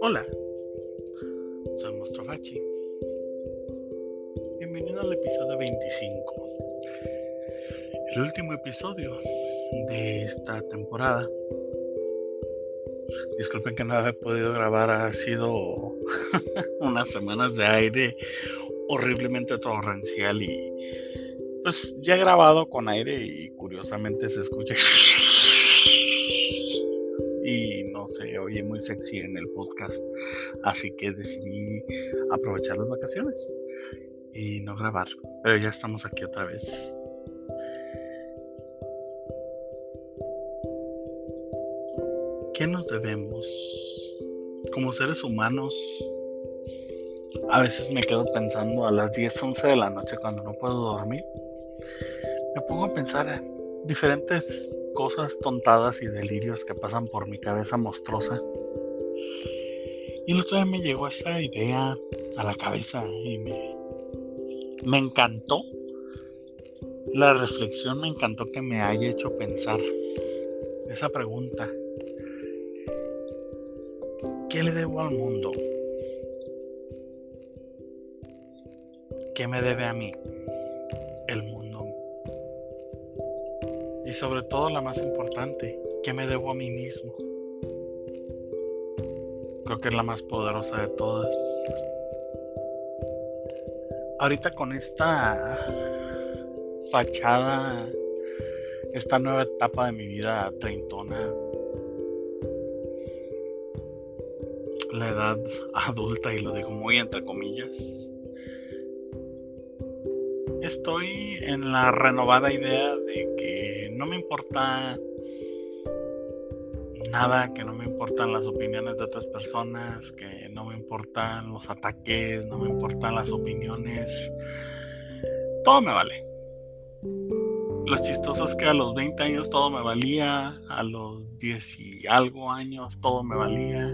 Hola, soy Mostrofachi. Bienvenido al episodio 25. El último episodio de esta temporada. Disculpen que no he podido grabar, ha sido unas semanas de aire horriblemente torrencial y pues ya grabado con aire y curiosamente se escucha y no se oye muy sexy en el podcast. Así que decidí aprovechar las vacaciones y no grabar. Pero ya estamos aquí otra vez. ¿Qué nos debemos? Como seres humanos, a veces me quedo pensando a las 10, 11 de la noche cuando no puedo dormir. Me pongo a pensar diferentes cosas tontadas y delirios que pasan por mi cabeza monstruosa. Y el otro día me llegó esa idea a la cabeza y me, me encantó. La reflexión me encantó que me haya hecho pensar esa pregunta. ¿Qué le debo al mundo? ¿Qué me debe a mí? Y sobre todo la más importante, ¿qué me debo a mí mismo? Creo que es la más poderosa de todas. Ahorita con esta fachada, esta nueva etapa de mi vida treintona, la edad adulta, y lo digo muy entre comillas, estoy en la renovada idea de que no me importa nada, que no me importan las opiniones de otras personas, que no me importan los ataques, no me importan las opiniones. Todo me vale. Lo chistoso es que a los 20 años todo me valía, a los 10 y algo años todo me valía.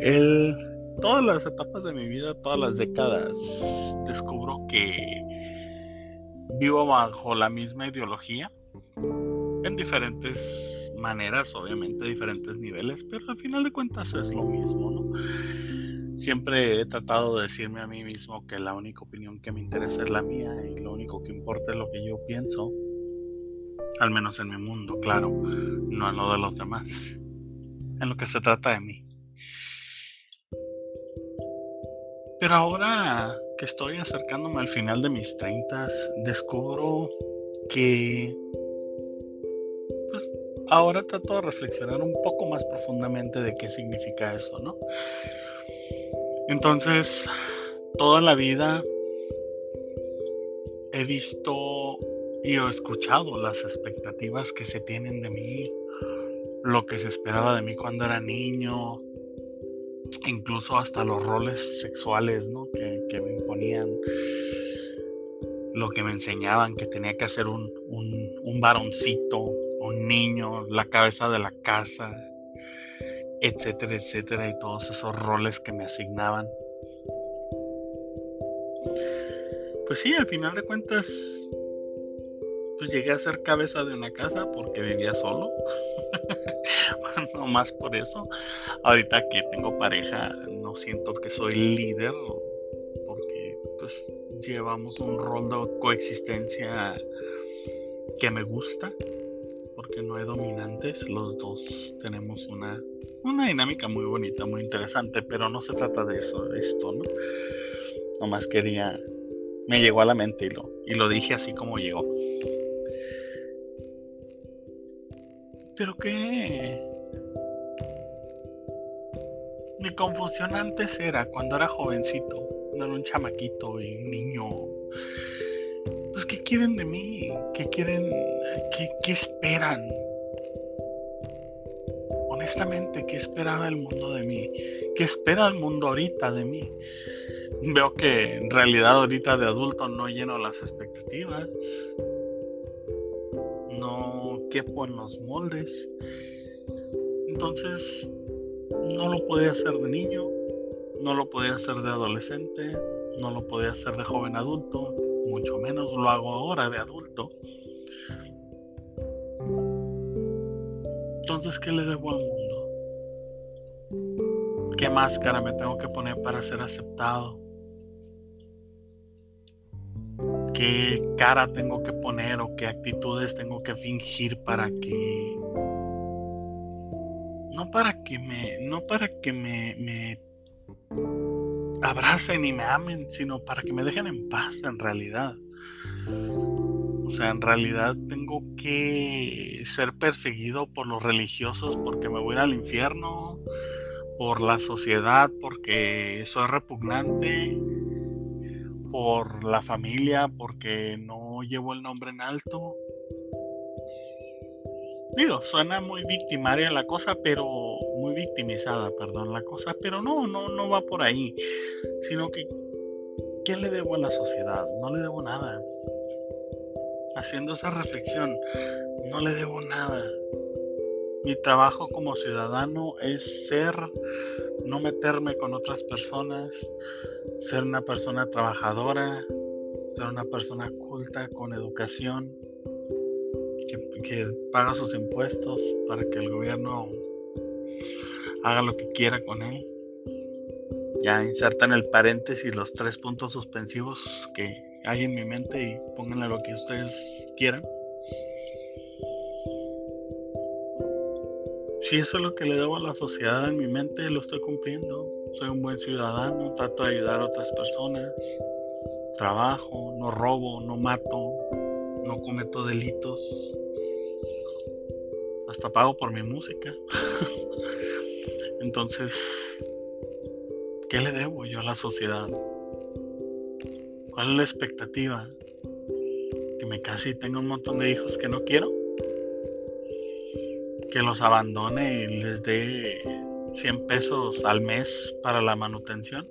El, todas las etapas de mi vida, todas las décadas, descubro que vivo bajo la misma ideología, en diferentes maneras, obviamente, diferentes niveles, pero al final de cuentas es lo mismo, ¿no? Siempre he tratado de decirme a mí mismo que la única opinión que me interesa es la mía y lo único que importa es lo que yo pienso, al menos en mi mundo, claro, no en lo de los demás, en lo que se trata de mí. Pero ahora que estoy acercándome al final de mis 30, descubro que ahora trato de reflexionar un poco más profundamente de qué significa eso, ¿no? Entonces, toda la vida he visto y he escuchado las expectativas que se tienen de mí, lo que se esperaba de mí cuando era niño, incluso hasta los roles sexuales ¿no? que, me imponían, lo que me enseñaban, que tenía que hacer un, un, varoncito, un niño, la cabeza de la casa, etcétera, etcétera, y todos esos roles que me asignaban. Pues sí, al final de cuentas, pues llegué a ser cabeza de una casa porque vivía solo. no más por eso. Ahorita que tengo pareja, no siento que soy líder, porque pues llevamos un rol de coexistencia que me gusta, porque no hay dominantes, los dos tenemos una, una dinámica muy bonita, muy interesante, pero no se trata de eso, esto, ¿no? Nomás quería, me llegó a la mente y lo, y lo dije así como llegó. Pero qué, mi confusión antes era cuando era jovencito, no era un chamaquito y un niño. Pues, ¿qué quieren de mí? ¿Qué quieren? ¿Qué, esperan? Honestamente, ¿qué esperaba el mundo de mí? ¿Qué espera el mundo ahorita de mí? Veo que en realidad ahorita de adulto no lleno las expectativas. No quepo en los moldes. Entonces, no lo podía hacer de niño, no lo podía hacer de adolescente, no lo podía hacer de joven adulto, mucho menos lo hago ahora de adulto. Entonces, ¿qué le debo al mundo? ¿Qué máscara me tengo que poner para ser aceptado? ¿Qué cara tengo que poner o qué actitudes tengo que fingir para que no para que me no para que me, me abracen y me amen, sino para que me dejen en paz en realidad. O sea, en realidad tengo que ser perseguido por los religiosos porque me voy al infierno, por la sociedad porque soy repugnante, por la familia porque no llevo el nombre en alto. Digo, suena muy victimaria la cosa, pero muy victimizada, perdón, la cosa, pero no, no, no va por ahí, sino que ¿qué le debo a la sociedad? No le debo nada. Haciendo esa reflexión, no le debo nada. Mi trabajo como ciudadano es ser, no meterme con otras personas, ser una persona trabajadora, ser una persona culta, con educación, que, paga sus impuestos para que el gobierno haga lo que quiera con él. Ya insertan el paréntesis los tres puntos suspensivos que hay en mi mente y pónganle lo que ustedes quieran. Si eso es lo que le debo a la sociedad en mi mente, lo estoy cumpliendo. Soy un buen ciudadano, trato de ayudar a otras personas, trabajo, no robo, no mato, no cometo delitos, hasta pago por mi música. Entonces, ¿qué le debo yo a la sociedad? ¿Cuál es la expectativa? ¿Que me casi tenga un montón de hijos que no quiero? ¿Que los abandone y les dé 100 pesos al mes para la manutención?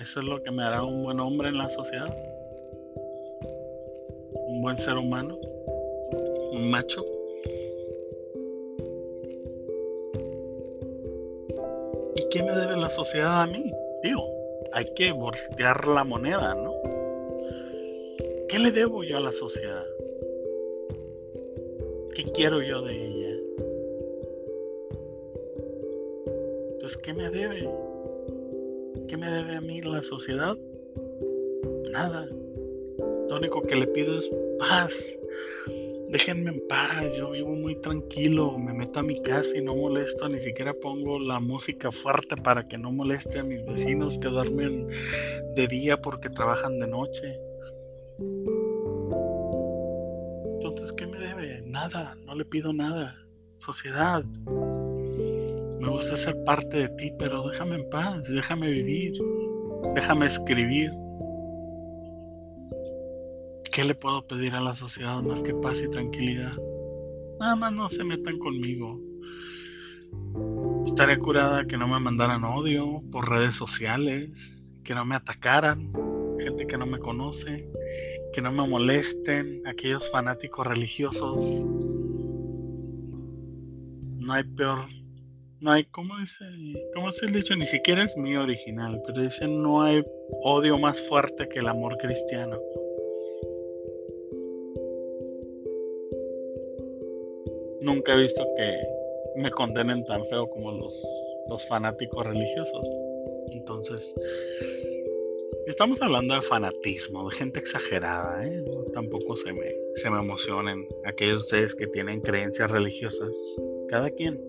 ¿Eso es lo que me hará un buen hombre en la sociedad? ¿Un buen ser humano? ¿Un macho? qué me debe la sociedad a mí? Digo, hay que voltear la moneda, ¿no? ¿Qué le debo yo a la sociedad? ¿Qué quiero yo de ella? Entonces, ¿qué me debe? ¿Qué me debe a mí la sociedad? Nada. Lo único que le pido es paz, déjenme en paz, yo vivo muy tranquilo, me meto a mi casa y no molesto, ni siquiera pongo la música fuerte para que no moleste a mis vecinos que duermen de día porque trabajan de noche. Entonces, ¿qué me debe? Nada, no le pido nada. Sociedad, me gusta ser parte de ti, pero déjame en paz, déjame vivir, déjame escribir. ¿Qué le puedo pedir a la sociedad más que paz y tranquilidad? Nada más no se metan conmigo. Estaría curada que no me mandaran odio por redes sociales, que no me atacaran, gente que no me conoce, que no me molesten, aquellos fanáticos religiosos. No hay peor, no hay, ¿cómo dice? ¿Cómo se dicho? Ni siquiera es mi original, pero dicen no hay odio más fuerte que el amor cristiano. Nunca he visto que me condenen tan feo como los, los fanáticos religiosos. Entonces, estamos hablando de fanatismo, de gente exagerada, ¿eh? tampoco se me, se me emocionen aquellos de ustedes que tienen creencias religiosas. Cada quien.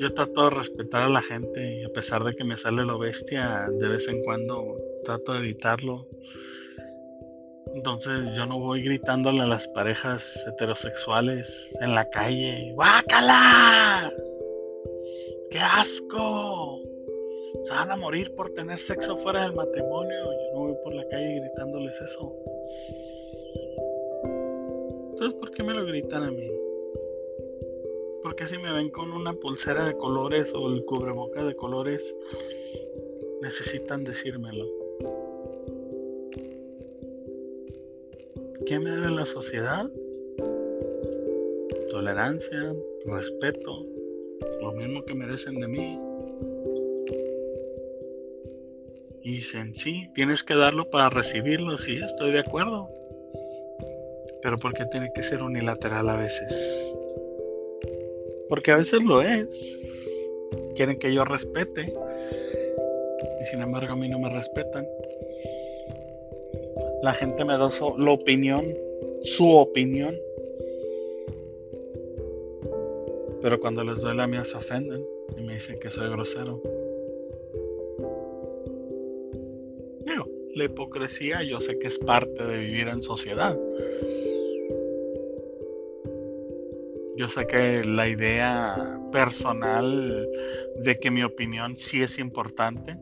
Yo trato de respetar a la gente y a pesar de que me sale lo bestia, de vez en cuando trato de evitarlo. Entonces yo no voy gritándole a las parejas heterosexuales en la calle, ¡Guácala! ¡Qué asco! Se van a morir por tener sexo fuera del matrimonio. Yo no voy por la calle gritándoles eso. Entonces, ¿por qué me lo gritan a mí? Porque si me ven con una pulsera de colores o el cubreboca de colores, necesitan decírmelo? ¿Qué me debe la sociedad? Tolerancia, respeto, lo mismo que merecen de mí. Y dicen, sí, tienes que darlo para recibirlo, sí, estoy de acuerdo. Pero ¿por qué tiene que ser unilateral a veces? Porque a veces lo es. Quieren que yo respete. Y sin embargo a mí no me respetan. La gente me da su, la opinión, su opinión. Pero cuando les doy la mía se ofenden y me dicen que soy grosero. Digo, la hipocresía yo sé que es parte de vivir en sociedad. Yo sé que la idea personal de que mi opinión sí es importante,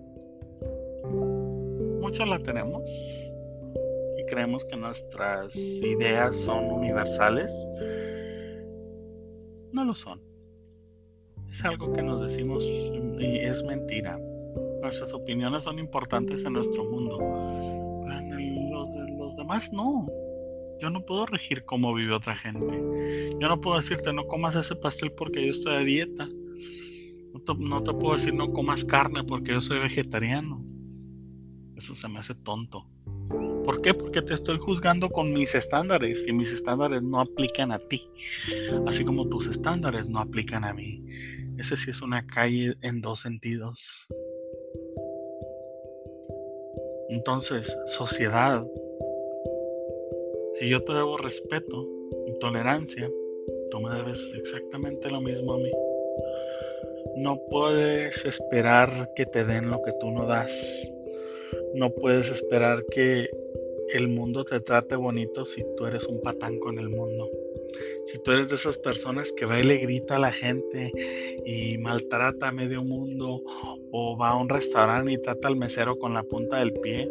muchos la tenemos creemos que nuestras ideas son universales. No lo son. Es algo que nos decimos y es mentira. Nuestras opiniones son importantes en nuestro mundo. Pero en los, los demás no. Yo no puedo regir cómo vive otra gente. Yo no puedo decirte no comas ese pastel porque yo estoy a dieta. No te, puedo decir no comas carne porque yo soy vegetariano. Eso se me hace tonto. ¿Por qué? Porque te estoy juzgando con mis estándares y mis estándares no aplican a ti. Así como tus estándares no aplican a mí. Ese sí es una calle en dos sentidos. Entonces, sociedad, si yo te debo respeto y tolerancia, tú me debes exactamente lo mismo a mí. No puedes esperar que te den lo que tú no das. No puedes esperar que el mundo te trate bonito si tú eres un patán con el mundo. Si tú eres de esas personas que va y le grita a la gente y maltrata a medio mundo o va a un restaurante y trata al mesero con la punta del pie,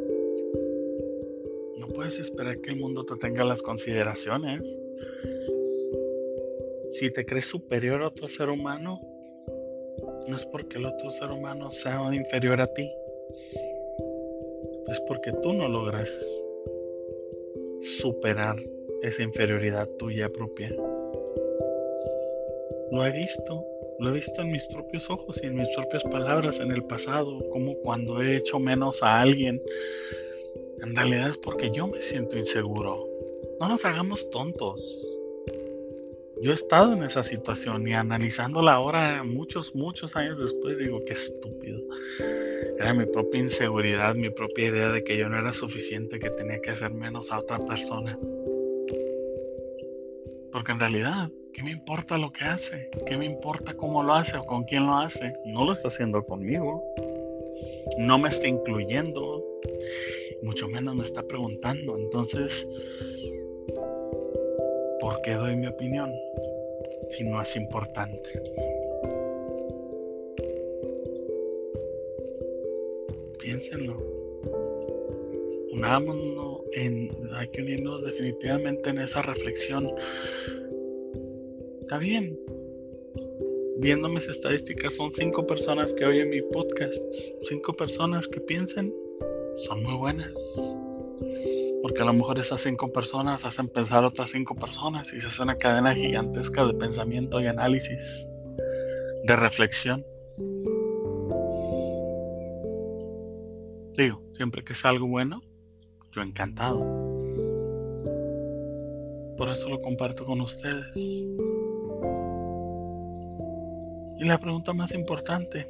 puedes esperar que el mundo te tenga las consideraciones. Si te crees superior a otro ser humano, no es porque el otro ser humano sea inferior a ti. Es porque tú no logras superar esa inferioridad tuya propia. Lo he visto, lo he visto en mis propios ojos y en mis propias palabras en el pasado, como cuando he hecho menos a alguien en realidad es porque yo me siento inseguro. No nos hagamos tontos. Yo he estado en esa situación y analizándola ahora, muchos, muchos años después, digo, qué estúpido. Era mi propia inseguridad, mi propia idea de que yo no era suficiente, que tenía que hacer menos a otra persona. Porque en realidad, ¿qué me importa lo que hace? ¿Qué me importa cómo lo hace o con quién lo hace? No lo está haciendo conmigo. No me está incluyendo mucho menos me está preguntando. Entonces, ¿por qué doy mi opinión si no es importante? Piénsenlo. Unámonos en, hay que unirnos definitivamente en esa reflexión. Está bien. Viendo mis estadísticas, son cinco personas que oyen mi podcast. Cinco personas que piensen son muy buenas. Porque a lo mejor esas cinco personas hacen pensar otras cinco personas y se hace una cadena gigantesca de pensamiento y análisis, de reflexión. Digo, siempre que es algo bueno, yo encantado. Por eso lo comparto con ustedes. Y la pregunta más importante,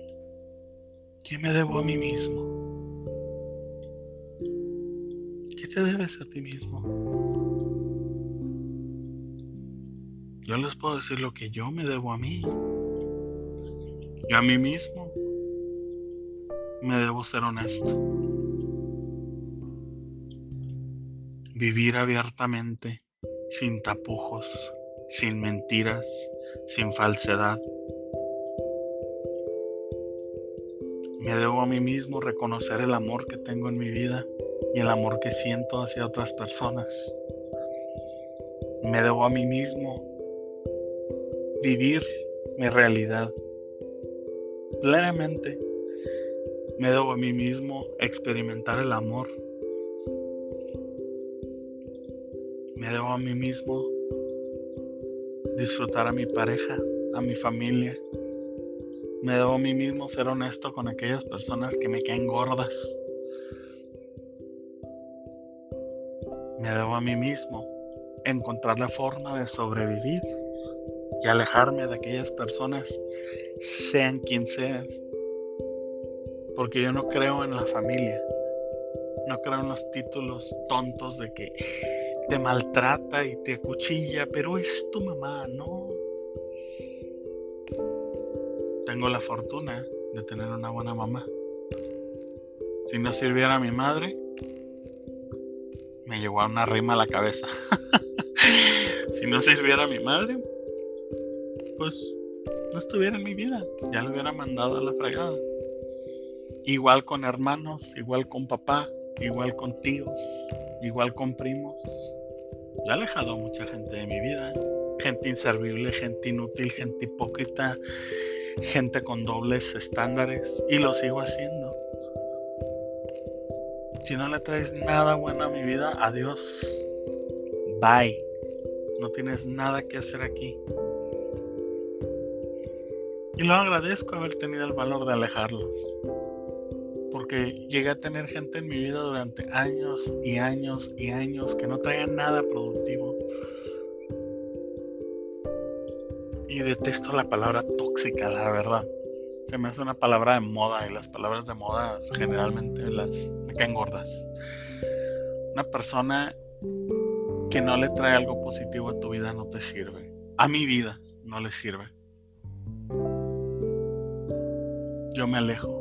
¿qué me debo a mí mismo? te debes a ti mismo? Yo les puedo decir lo que yo me debo a mí. Yo a mí mismo me debo ser honesto. Vivir abiertamente, sin tapujos, sin mentiras, sin falsedad. Me debo a mí mismo reconocer el amor que tengo en mi vida y el amor que siento hacia otras personas. Me debo a mí mismo vivir mi realidad plenamente. Me debo a mí mismo experimentar el amor. Me debo a mí mismo disfrutar a mi pareja, a mi familia. Me debo a mí mismo ser honesto con aquellas personas que me caen gordas Me debo a mí mismo encontrar la forma de sobrevivir y alejarme de aquellas personas, sean quien sean. Porque yo no creo en la familia. No creo en los títulos tontos de que te maltrata y te acuchilla, pero es tu mamá, no. Tengo la fortuna de tener una buena mamá. Si no sirviera mi madre, me llegó a una rima a la cabeza. si no sirviera mi madre, pues no estuviera en mi vida. Ya le hubiera mandado a la fregada. Igual con hermanos, igual con papá, igual con tíos, igual con primos. Ya he alejado mucha gente de mi vida. Gente inservible, gente inútil, gente hipócrita, gente con dobles estándares. Y lo sigo haciendo. Si no le traes nada bueno a mi vida, adiós. Bye. No tienes nada que hacer aquí. Y lo agradezco haber tenido el valor de alejarlos. Porque llegué a tener gente en mi vida durante años y años y años que no traían nada productivo. Y detesto la palabra tóxica, la verdad. Se me hace una palabra de moda y las palabras de moda generalmente las me caen gordas. Una persona que no le trae algo positivo a tu vida no te sirve. A mi vida no le sirve. Yo me alejo.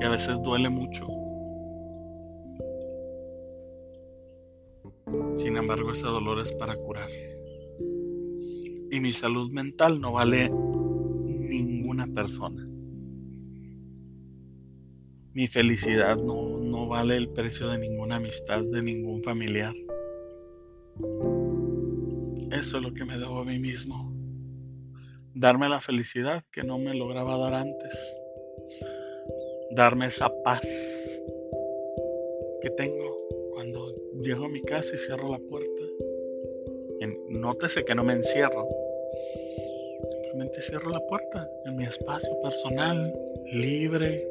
Y a veces duele mucho. Sin embargo, ese dolor es para curar. Y mi salud mental no vale ninguna persona. Mi felicidad no, no vale el precio de ninguna amistad, de ningún familiar. Eso es lo que me debo a mí mismo. Darme la felicidad que no me lograba dar antes. Darme esa paz que tengo cuando llego a mi casa y cierro la puerta. nótese que no me encierro. Simplemente cierro la puerta en mi espacio personal, libre,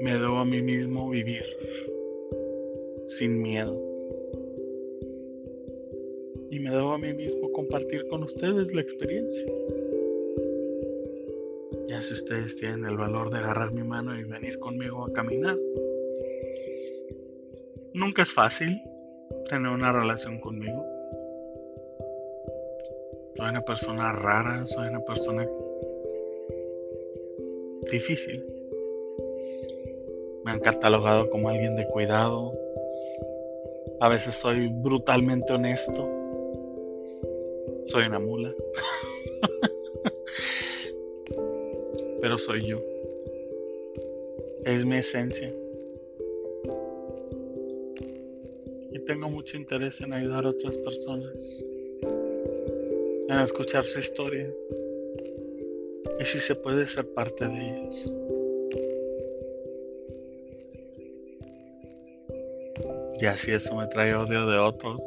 me debo a mí mismo vivir sin miedo. Debo a mí mismo compartir con ustedes la experiencia. Ya si ustedes tienen el valor de agarrar mi mano y venir conmigo a caminar. Nunca es fácil tener una relación conmigo. Soy una persona rara, soy una persona difícil. Me han catalogado como alguien de cuidado. A veces soy brutalmente honesto. Soy una mula. Pero soy yo. Es mi esencia. Y tengo mucho interés en ayudar a otras personas. En escuchar su historia. Y si se puede ser parte de ellos. Y así eso me trae odio de otros.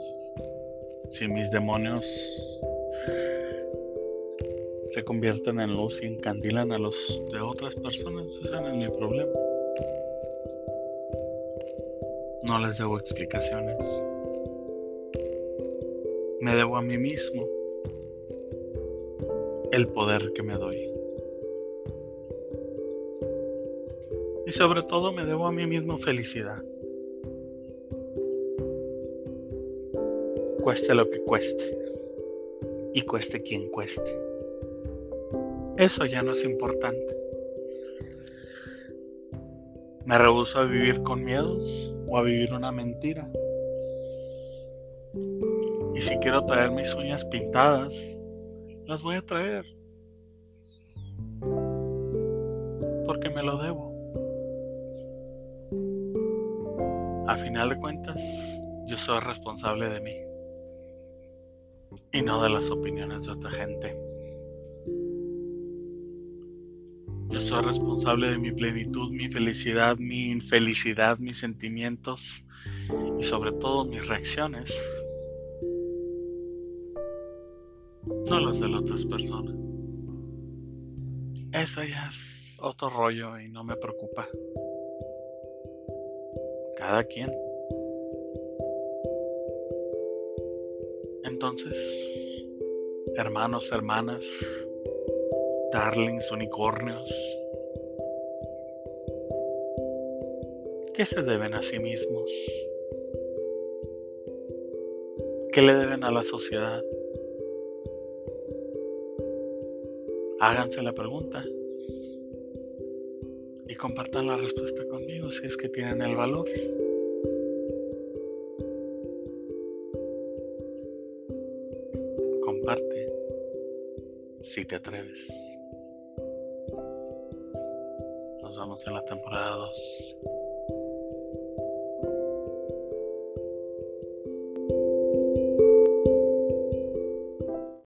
Si mis demonios se convierten en luz y encandilan a los de otras personas, ese no es mi problema. No les debo explicaciones. Me debo a mí mismo el poder que me doy. Y sobre todo me debo a mí mismo felicidad. cueste lo que cueste y cueste quien cueste. Eso ya no es importante. Me rehuso a vivir con miedos o a vivir una mentira. Y si quiero traer mis uñas pintadas, las voy a traer. Porque me lo debo. A final de cuentas, yo soy responsable de mí y no de las opiniones de otra gente. Yo soy responsable de mi plenitud, mi felicidad, mi infelicidad, mis sentimientos y sobre todo mis reacciones. No las de las otras personas. Eso ya es otro rollo y no me preocupa. Cada quien. Entonces, hermanos, hermanas, darlings, unicornios, ¿qué se deben a sí mismos? ¿Qué le deben a la sociedad? Háganse la pregunta y compartan la respuesta conmigo si es que tienen el valor. Comparte si te atreves. Nos vemos en la temporada 2.